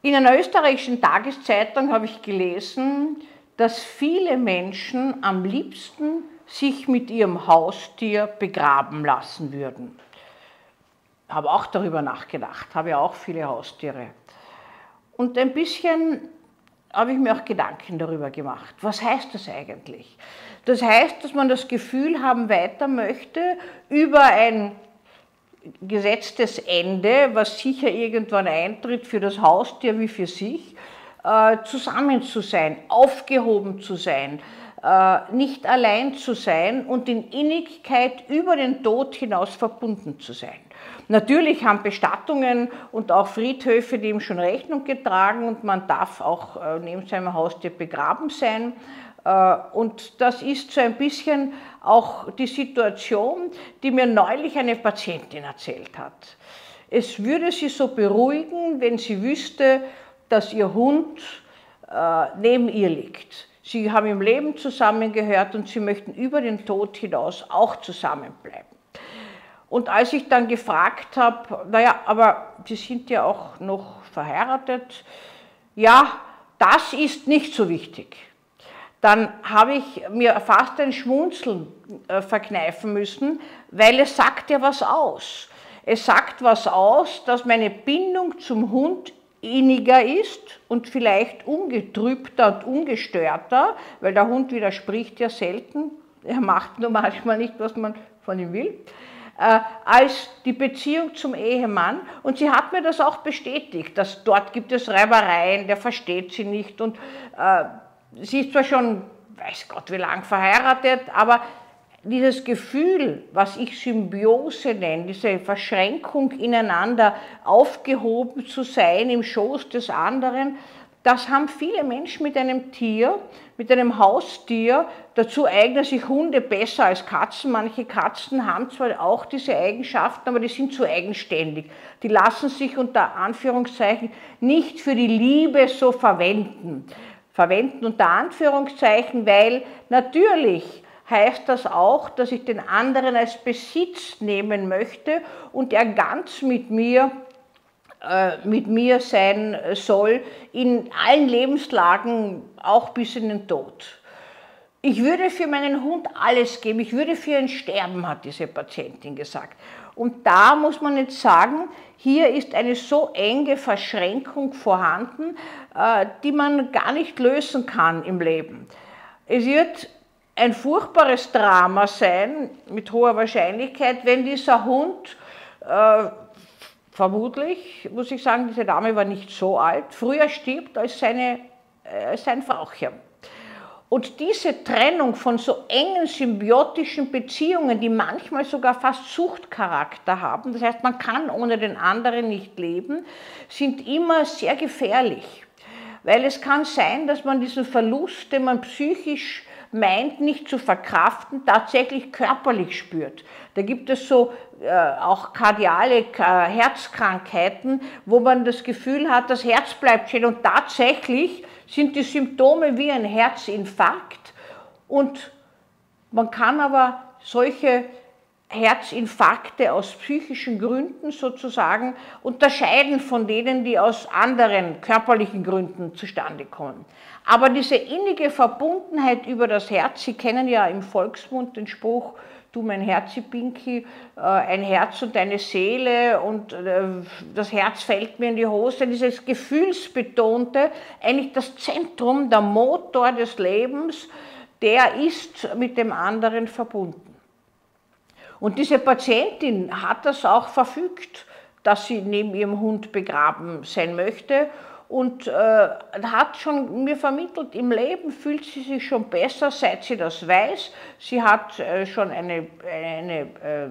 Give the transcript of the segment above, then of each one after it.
In einer österreichischen Tageszeitung habe ich gelesen, dass viele Menschen am liebsten sich mit ihrem Haustier begraben lassen würden. Habe auch darüber nachgedacht, habe ja auch viele Haustiere. Und ein bisschen habe ich mir auch Gedanken darüber gemacht. Was heißt das eigentlich? Das heißt, dass man das Gefühl haben weiter möchte, über ein gesetztes Ende, was sicher irgendwann eintritt für das Haustier wie für sich, äh, zusammen zu sein, aufgehoben zu sein, äh, nicht allein zu sein und in Innigkeit über den Tod hinaus verbunden zu sein. Natürlich haben Bestattungen und auch Friedhöfe dem schon Rechnung getragen und man darf auch äh, neben seinem Haustier begraben sein. Und das ist so ein bisschen auch die Situation, die mir neulich eine Patientin erzählt hat. Es würde sie so beruhigen, wenn sie wüsste, dass ihr Hund äh, neben ihr liegt. Sie haben im Leben zusammengehört und sie möchten über den Tod hinaus auch zusammenbleiben. Und als ich dann gefragt habe, naja, aber die sind ja auch noch verheiratet, ja, das ist nicht so wichtig dann habe ich mir fast ein Schmunzeln äh, verkneifen müssen, weil es sagt ja was aus. Es sagt was aus, dass meine Bindung zum Hund inniger ist und vielleicht ungetrübter und ungestörter, weil der Hund widerspricht ja selten, er macht nur manchmal nicht, was man von ihm will, äh, als die Beziehung zum Ehemann. Und sie hat mir das auch bestätigt, dass dort gibt es Reibereien, der versteht sie nicht und äh, sie ist zwar schon, weiß Gott wie lang verheiratet, aber dieses Gefühl, was ich Symbiose nenne, diese Verschränkung ineinander, aufgehoben zu sein im Schoß des anderen, das haben viele Menschen mit einem Tier, mit einem Haustier. Dazu eignen sich Hunde besser als Katzen. Manche Katzen haben zwar auch diese Eigenschaften, aber die sind zu eigenständig. Die lassen sich unter Anführungszeichen nicht für die Liebe so verwenden verwenden unter Anführungszeichen, weil natürlich heißt das auch, dass ich den anderen als Besitz nehmen möchte und er ganz mit mir äh, mit mir sein soll, in allen Lebenslagen, auch bis in den Tod. Ich würde für meinen Hund alles geben, ich würde für ihn sterben, hat diese Patientin gesagt. Und da muss man jetzt sagen, hier ist eine so enge Verschränkung vorhanden, äh, die man gar nicht lösen kann im Leben. Es wird ein furchtbares Drama sein, mit hoher Wahrscheinlichkeit, wenn dieser Hund, äh, vermutlich, muss ich sagen, diese Dame war nicht so alt, früher stirbt als, seine, äh, sein Frauchen. Und diese Trennung von so engen symbiotischen Beziehungen, die manchmal sogar fast Suchtcharakter haben, das heißt, man kann ohne den anderen nicht leben, sind immer sehr gefährlich. Weil es kann sein, dass man diesen Verlust, den man psychisch meint, nicht zu verkraften, tatsächlich körperlich spürt. Da gibt es so äh, auch kardiale äh, Herzkrankheiten, wo man das Gefühl hat, das Herz bleibt stehen und tatsächlich sind die Symptome wie ein Herzinfarkt und man kann aber solche Herzinfarkte aus psychischen Gründen sozusagen unterscheiden von denen, die aus anderen körperlichen Gründen zustande kommen. Aber diese innige Verbundenheit über das Herz, Sie kennen ja im Volksmund den Spruch, du mein Herzi Pinky, äh, ein Herz und eine Seele und äh, das Herz fällt mir in die Hose, dieses Gefühlsbetonte, eigentlich das Zentrum, der Motor des Lebens, der ist mit dem anderen verbunden. Und diese Patientin hat das auch verfügt, dass sie neben ihrem Hund begraben sein möchte und äh, hat schon mir vermittelt, im Leben fühlt sie sich schon besser, seit sie das weiß. Sie hat äh, schon eine, eine äh,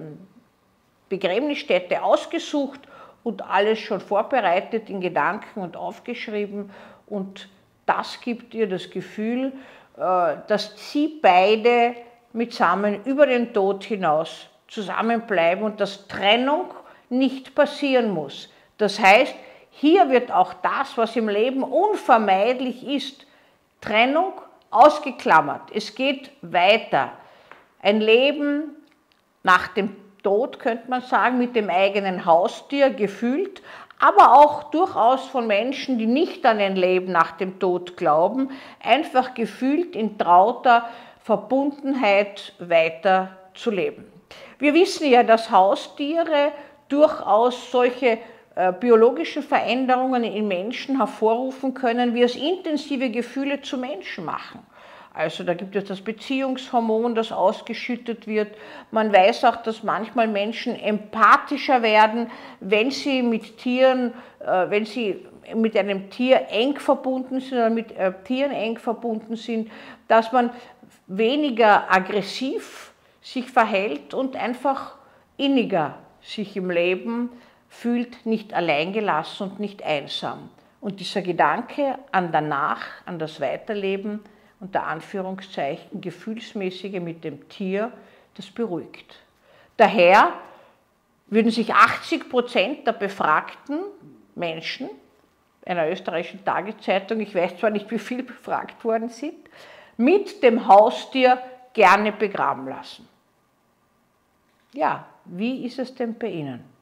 Begräbnisstätte ausgesucht und alles schon vorbereitet in Gedanken und aufgeschrieben. Und das gibt ihr das Gefühl, äh, dass sie beide mitsammen über den Tod hinaus zusammenbleiben und dass Trennung nicht passieren muss. Das heißt, hier wird auch das, was im Leben unvermeidlich ist, Trennung ausgeklammert. Es geht weiter. Ein Leben nach dem Tod, könnte man sagen, mit dem eigenen Haustier gefühlt, aber auch durchaus von Menschen, die nicht an ein Leben nach dem Tod glauben, einfach gefühlt in trauter Verbundenheit weiter zu leben. Wir wissen ja, dass Haustiere durchaus solche äh, biologischen Veränderungen in Menschen hervorrufen können, wie es intensive Gefühle zu Menschen machen. Also da gibt es das Beziehungshormon, das ausgeschüttet wird. Man weiß auch, dass manchmal Menschen empathischer werden, wenn sie mit Tieren, äh, wenn sie mit einem Tier eng verbunden sind oder mit äh, Tieren eng verbunden sind, dass man weniger aggressiv sich verhält und einfach inniger sich im Leben fühlt, nicht alleingelassen und nicht einsam. Und dieser Gedanke an danach, an das Weiterleben, unter Anführungszeichen gefühlsmäßige mit dem Tier, das beruhigt. Daher würden sich 80 Prozent der befragten Menschen einer österreichischen Tageszeitung, ich weiß zwar nicht, wie viel befragt worden sind, mit dem Haustier gerne begraben lassen. Ja, wie ist es denn bei Ihnen?